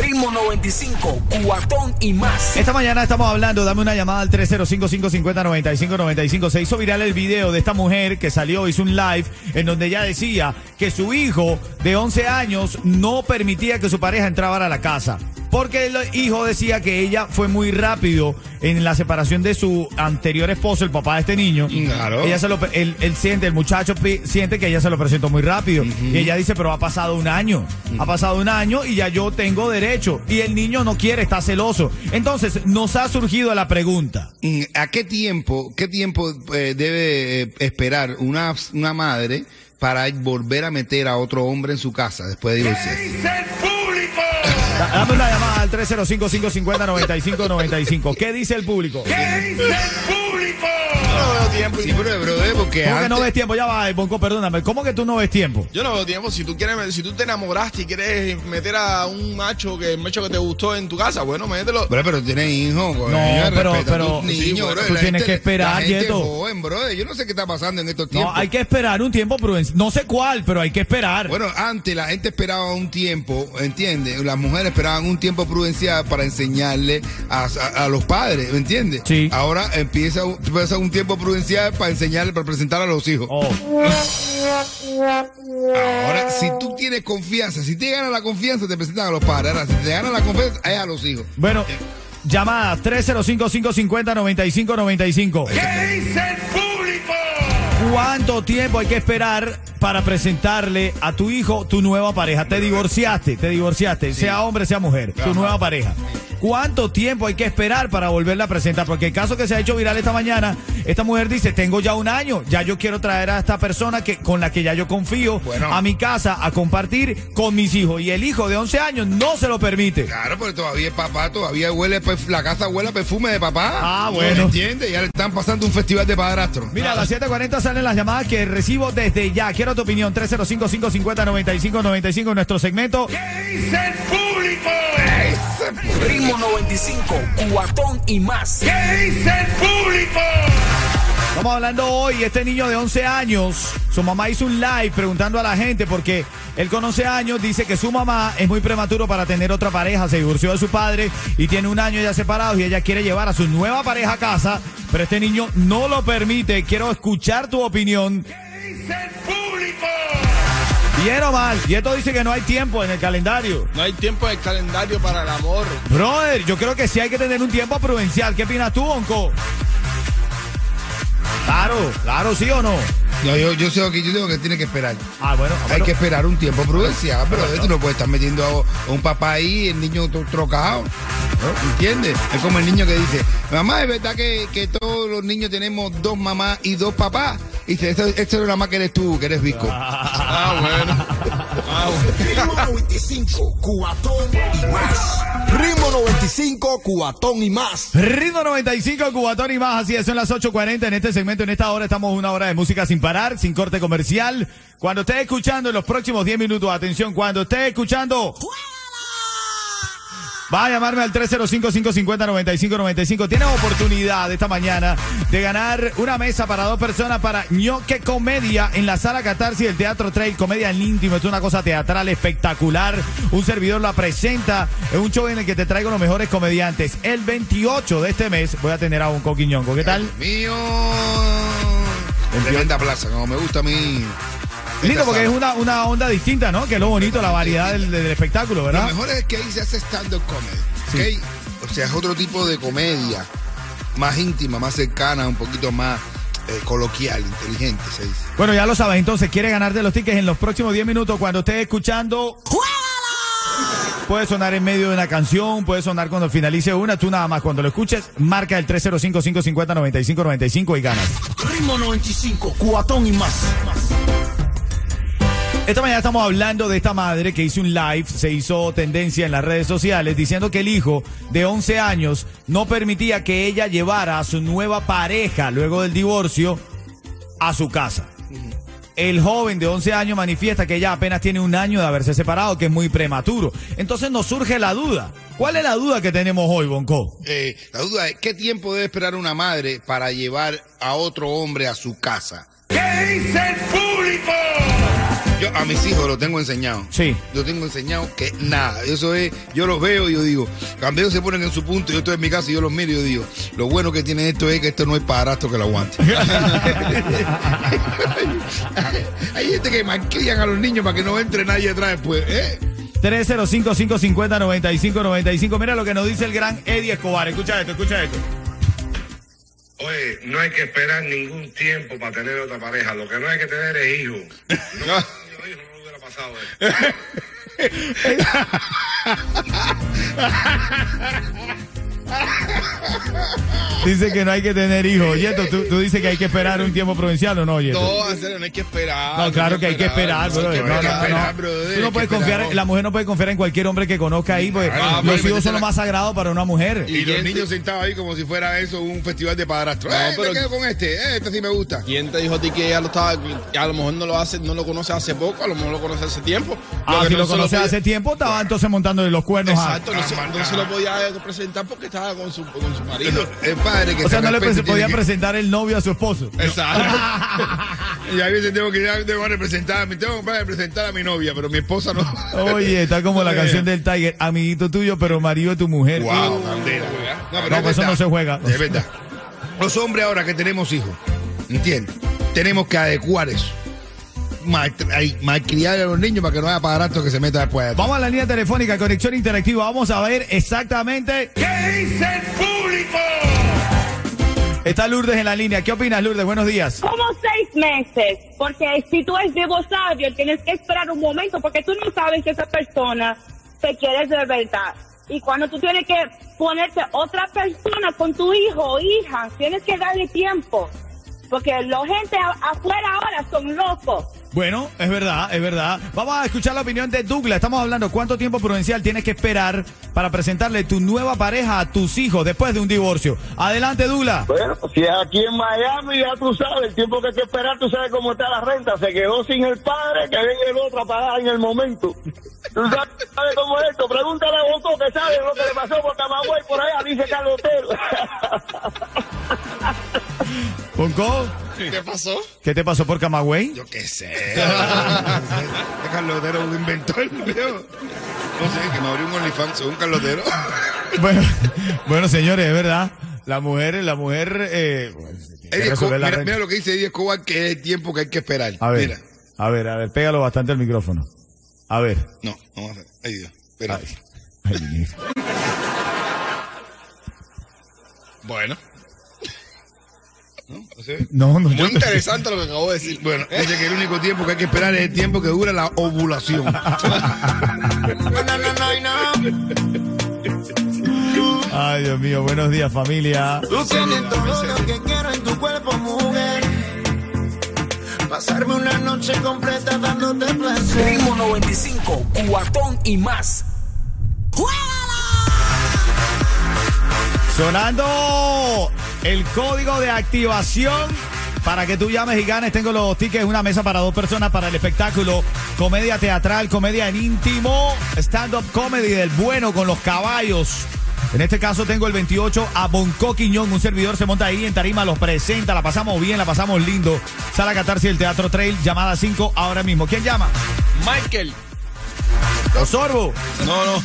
Ritmo 95, cuatón y más. Esta mañana estamos hablando, dame una llamada al 305-550-9595. Se hizo viral el video de esta mujer que salió, hizo un live en donde ella decía que su hijo de 11 años no permitía que su pareja entrara a la casa. Porque el hijo decía que ella fue muy rápido en la separación de su anterior esposo, el papá de este niño. Claro. Ella se lo, él, él siente, el muchacho pi- siente que ella se lo presentó muy rápido. Y ella dice, pero ha pasado un año. Ha pasado un año y ya yo tengo derecho. Y el niño no quiere, está celoso. Entonces, nos ha surgido la pregunta. Mm, ¿A qué tiempo, qué tiempo eh, debe eh, esperar una, una madre para volver a meter a otro hombre en su casa después de divorciarse? Da- Dame una llamada al 305-550-9595. ¿Qué dice el público? Yo no veo tiempo. Sí, pero brother, porque ¿Cómo que no ves tiempo? Ya va, Bonco, perdóname. ¿Cómo que tú no ves tiempo? Yo no veo tiempo. Si tú quieres, si tú te enamoraste y quieres meter a un macho que el macho que te gustó en tu casa, bueno, mételo. Bro, pero tienes hijos, coño, pero- pero- sí, niños, bro. tú tienes gente- que esperar, Yeto. joven. Yo no sé qué está pasando en estos tiempos. No, hay que esperar un tiempo prudencial. No sé cuál, pero hay que esperar. Bueno, antes la gente esperaba un tiempo, ¿entiendes? Las mujeres esperaban un tiempo prudencial para enseñarle a, a- a los padres, ¿me entiendes? Sí. Ahora empieza, empieza un tiempo prudencial para enseñarle, para presentar a los hijos. Oh. Ahora, si tú tienes confianza, si te gana la confianza, te presentan a los padres. Ahora, si te gana la confianza, es a los hijos. Bueno, llamada 305-550-9595. ¿Cuánto tiempo hay que esperar para presentarle a tu hijo tu nueva pareja? Te divorciaste, te divorciaste, sea hombre, sea mujer, tu nueva pareja. ¿Cuánto tiempo hay que esperar para volverla a presentar? Porque el caso que se ha hecho viral esta mañana, esta mujer dice, tengo ya un año, ya yo quiero traer a esta persona que, con la que ya yo confío Bueno. a mi casa a compartir con mis hijos. Y el hijo de 11 años no se lo permite. Claro, pero todavía el papá, todavía huele, perf- la casa huele a perfume de papá. Ah, ¿Me bueno. entiendes? Ya le están pasando un festival de padrastro. Mira, a las 7.40 salen las llamadas que recibo desde ya. Quiero tu opinión. 305-550-9595 en nuestro segmento. Ritmo 95, cuatón y más. Estamos hablando hoy, este niño de 11 años, su mamá hizo un live preguntando a la gente porque él con 11 años dice que su mamá es muy prematuro para tener otra pareja, se divorció de su padre y tiene un año ya separados y ella quiere llevar a su nueva pareja a casa, pero este niño no lo permite. Quiero escuchar tu opinión. Bien o mal, y esto dice que no hay tiempo en el calendario. No hay tiempo en el calendario para el amor. Brother, yo creo que sí hay que tener un tiempo prudencial. ¿Qué opinas tú, Onco? Claro, claro, sí o no. No, yo, yo sé que yo digo que tiene que esperar. Ah, bueno, Hay bueno. que esperar un tiempo prudencial, pero tú no puedes estar metiendo a, un papá ahí, el niño to- trocado. ¿no? ¿Entiendes? Es como el niño que dice, mamá, es verdad que, que todos los niños tenemos dos mamás y dos papás. Y dice, esto, esto es una más que eres tú, que eres visco. Ah, bueno. Ah, bueno. Ritmo 95, cuatón y más. Ritmo 95, cuatón y más. Ritmo 95, Cubatón y más. Así es, son las 8.40 en este segmento. En esta hora estamos una hora de música sin parar, sin corte comercial. Cuando estés escuchando en los próximos 10 minutos, atención, cuando estés escuchando... Va a llamarme al 305-550-9595. Tienes oportunidad esta mañana de ganar una mesa para dos personas para ñoque comedia en la sala Catarsis del Teatro Trail. Comedia en íntimo. Es una cosa teatral espectacular. Un servidor la presenta. Es un show en el que te traigo los mejores comediantes. El 28 de este mes voy a tener a un coquiñongo. ¿Qué tal? Mío. Tremenda plaza, como me gusta a mí. Lindo porque es una, una onda distinta, ¿no? Que es lo bonito, la variedad del, del espectáculo, Lo ¿verdad? mejor es que ahí se hace stand-up comedy. ¿ok? O sea, es otro tipo de comedia. Más íntima, más cercana, un poquito más eh, coloquial, inteligente, se dice. Bueno, ya lo sabes, entonces, quiere ganarte los tickets en los próximos 10 minutos cuando estés escuchando. Puede sonar en medio de una canción, puede sonar cuando finalice una, tú nada más cuando lo escuches, marca el 305-550-9595 y ganas. Ritmo 95, cuatón y más. Esta mañana estamos hablando de esta madre que hizo un live, se hizo tendencia en las redes sociales diciendo que el hijo de 11 años no permitía que ella llevara a su nueva pareja luego del divorcio a su casa. El joven de 11 años manifiesta que ella apenas tiene un año de haberse separado, que es muy prematuro. Entonces nos surge la duda. ¿Cuál es la duda que tenemos hoy, Bonco? Eh, la duda es, ¿qué tiempo debe esperar una madre para llevar a otro hombre a su casa? ¿Qué dice el público? Yo a mis hijos lo tengo enseñado. Sí. Yo tengo enseñado que nada. Eso es, yo los veo y yo digo, cuando ellos se ponen en su punto, yo estoy en mi casa y yo los miro y yo digo, lo bueno que tiene esto es que esto no es padrastro que lo aguante. Hay gente que malcrían a los niños para que no entre nadie atrás después. ¿eh? 305-550-9595. Mira lo que nos dice el gran Eddie Escobar. Escucha esto, escucha esto. Oye, no hay que esperar ningún tiempo para tener otra pareja. Lo que no hay que tener es hijos. No, no hubiera pasado eso. Dice que no hay que tener hijos. Yeto, ¿tú, tú dices que hay que esperar un tiempo provincial o no, Yeto? No, serio, no hay que esperar. No, claro que hay que esperar, no hay brother. que No, no, esperar. no. Tú no puedes confiar, la mujer no puede confiar en cualquier hombre que conozca ahí, porque Ah, los hijos son lo más sagrado para una mujer. Y los quién te- niños sentados ahí como si fuera eso un festival de padrastro. No, eh, pero- me quedo con este, eh, este sí me gusta. ¿Quién te dijo a ti que ella lo estaba, a lo mejor no lo hace, no lo conoce hace poco, a lo mejor lo conoce hace tiempo? Ah, que si no lo conoce hace tiempo, estaba entonces montando los cuernos. a- Exacto, no, se, no se lo podía presentar porque estaba con su, con su marido. El padre que O sea, se no le respete pre- podía que- presentar el novio a su esposo. Exacto. Y a veces tengo que ya tengo que representar, tengo que representar a mi novia, pero mi esposa no. Oye, está como la Eh. canción del Tiger, amiguito tuyo, pero marido de tu mujer. Wow, bandera. No, No, es pues eso no se juega. Es verdad. Los hombres ahora que tenemos hijos, ¿entiendes? Tenemos que adecuar eso. Mal- Malcriar a los niños para que no haya padrastro que se meta después. de. Vamos a la línea telefónica, conexión interactiva. Vamos a ver exactamente. ¿Qué dice el público? Está Lourdes en la línea. ¿Qué opinas, Lourdes? Buenos días. Como seis meses, porque si tú eres divorciado, tienes que esperar un momento, porque tú no sabes que esa persona te quiere de verdad. Y cuando tú tienes que ponerte otra persona con tu hijo o hija, tienes que darle tiempo, porque la gente afuera ahora son locos. Bueno, es verdad, es verdad. Vamos a escuchar la opinión de Douglas. Estamos hablando cuánto tiempo prudencial tienes que esperar para presentarle tu nueva pareja a tus hijos después de un divorcio. Adelante, Douglas. Bueno, si es aquí en Miami, ya tú sabes, el tiempo que hay que esperar, tú sabes cómo está la renta. Se quedó sin el padre, que venga el otro a pagar en el momento. ¿Tú sabes, sabes cómo es esto? Pregúntale a Boto que sabe lo que le pasó por Camagüey por allá, dice Carlos Otero. Ponco, ¿Qué pasó? ¿qué te pasó por Camagüey? Yo qué sé. Este Carlotero un inventor, ¿no? No sé, que me abrió un OnlyFans, un Carlotero. Bueno, bueno, señores, es verdad. La mujer, la mujer, eh, Escobar, la mira, lo que dice Eddie Escobar, que es el tiempo que hay que esperar. A ver, Mira. a ver, a ver, pégalo bastante al micrófono. A ver. No, no vamos a hacer. Ay, Dios. Espera. Ay, ay, Bueno, ¿No? ¿No? No, muy yo- interesante lo que acabo de decir. Bueno, dice que el único tiempo que hay que esperar es el tiempo que dura la ovulación. Ay, Dios mío, buenos días, familia. Tú tienes todo lo que quiero en tu cuerpo, mujer. Pasarme una noche completa dándote placer. Ritmo 95, cuatón y más. Sonando el código de activación para que tú llames y ganes. Tengo los tickets, una mesa para dos personas para el espectáculo. Comedia teatral, comedia en íntimo, stand-up comedy del bueno con los caballos. En este caso tengo el 28 a Bonco Quiñón, un servidor se monta ahí en tarima, los presenta, la pasamos bien, la pasamos lindo. Sala Catarsis del Teatro Trail, llamada 5 ahora mismo. ¿Quién llama? Michael. Osorbo. No, no.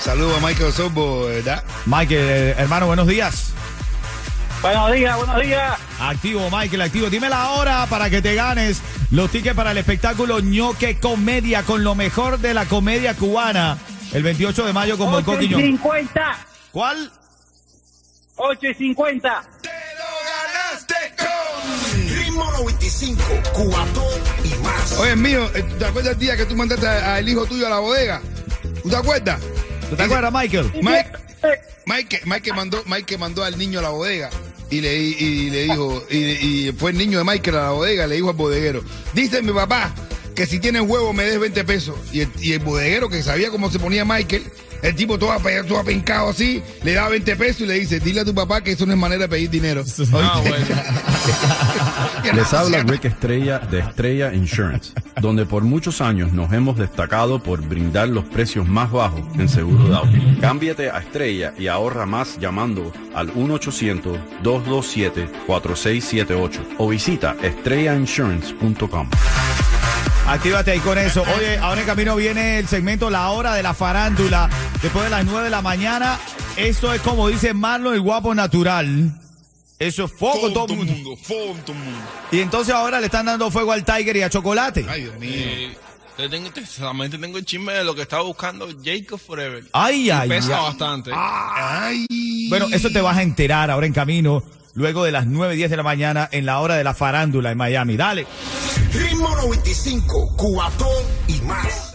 Saludos a Michael Sorbo, ¿verdad? Michael, eh, hermano, buenos días. Buenos días, buenos días. Activo, Michael, activo. Dime la hora para que te ganes los tickets para el espectáculo ñoque comedia con lo mejor de la comedia cubana. El 28 de mayo con Quiñón. 50, ¿Cuál? 8 y 50. ¡Te lo ganaste con Ritmo 95, cuatón y más. Oye, mío, eh, ¿te acuerdas el día que tú mandaste a- al hijo tuyo a la bodega? ¿Tú te acuerdas? ¿Tú te acuerdas, Michael? Mike, Mike, Mike mandó, Mike mandó al niño a la bodega y le, y le dijo, y, y fue el niño de Michael a la bodega, le dijo al bodeguero, dice mi papá que si tienes huevo me des 20 pesos. Y el, y el bodeguero que sabía cómo se ponía Michael, El tipo todo, todo apencado así, le da 20 pesos y le dice, dile a tu papá que eso no es manera de pedir dinero. Ah, ¿Oíste? bueno. Les habla Rick Estrella de Estrella Insurance, donde por muchos años nos hemos destacado por brindar los precios más bajos en seguro de auto. Cámbiate a Estrella y ahorra más llamando al 1-800-227-4678 o visita estrellainsurance.com. Actívate ahí con eso. Oye, ahora en camino viene el segmento La Hora de la Farándula. Después de las 9 de la mañana. Esto es como dice Marlon, el guapo natural. Eso es fuego todo el mundo. fuego en todo el mundo. Y entonces ahora le están dando fuego al Tiger y a Chocolate. Ay, Dios mío. Eh, te tengo, te- solamente tengo el chisme de lo que estaba buscando Jacob Forever. Ay, Y ay, Pesa ay. bastante. Ay. Bueno, eso te vas a enterar ahora en camino, luego de las 9, 10 de la mañana, en la hora de la farándula en Miami. Dale. Ritmo 95, cuatón y más.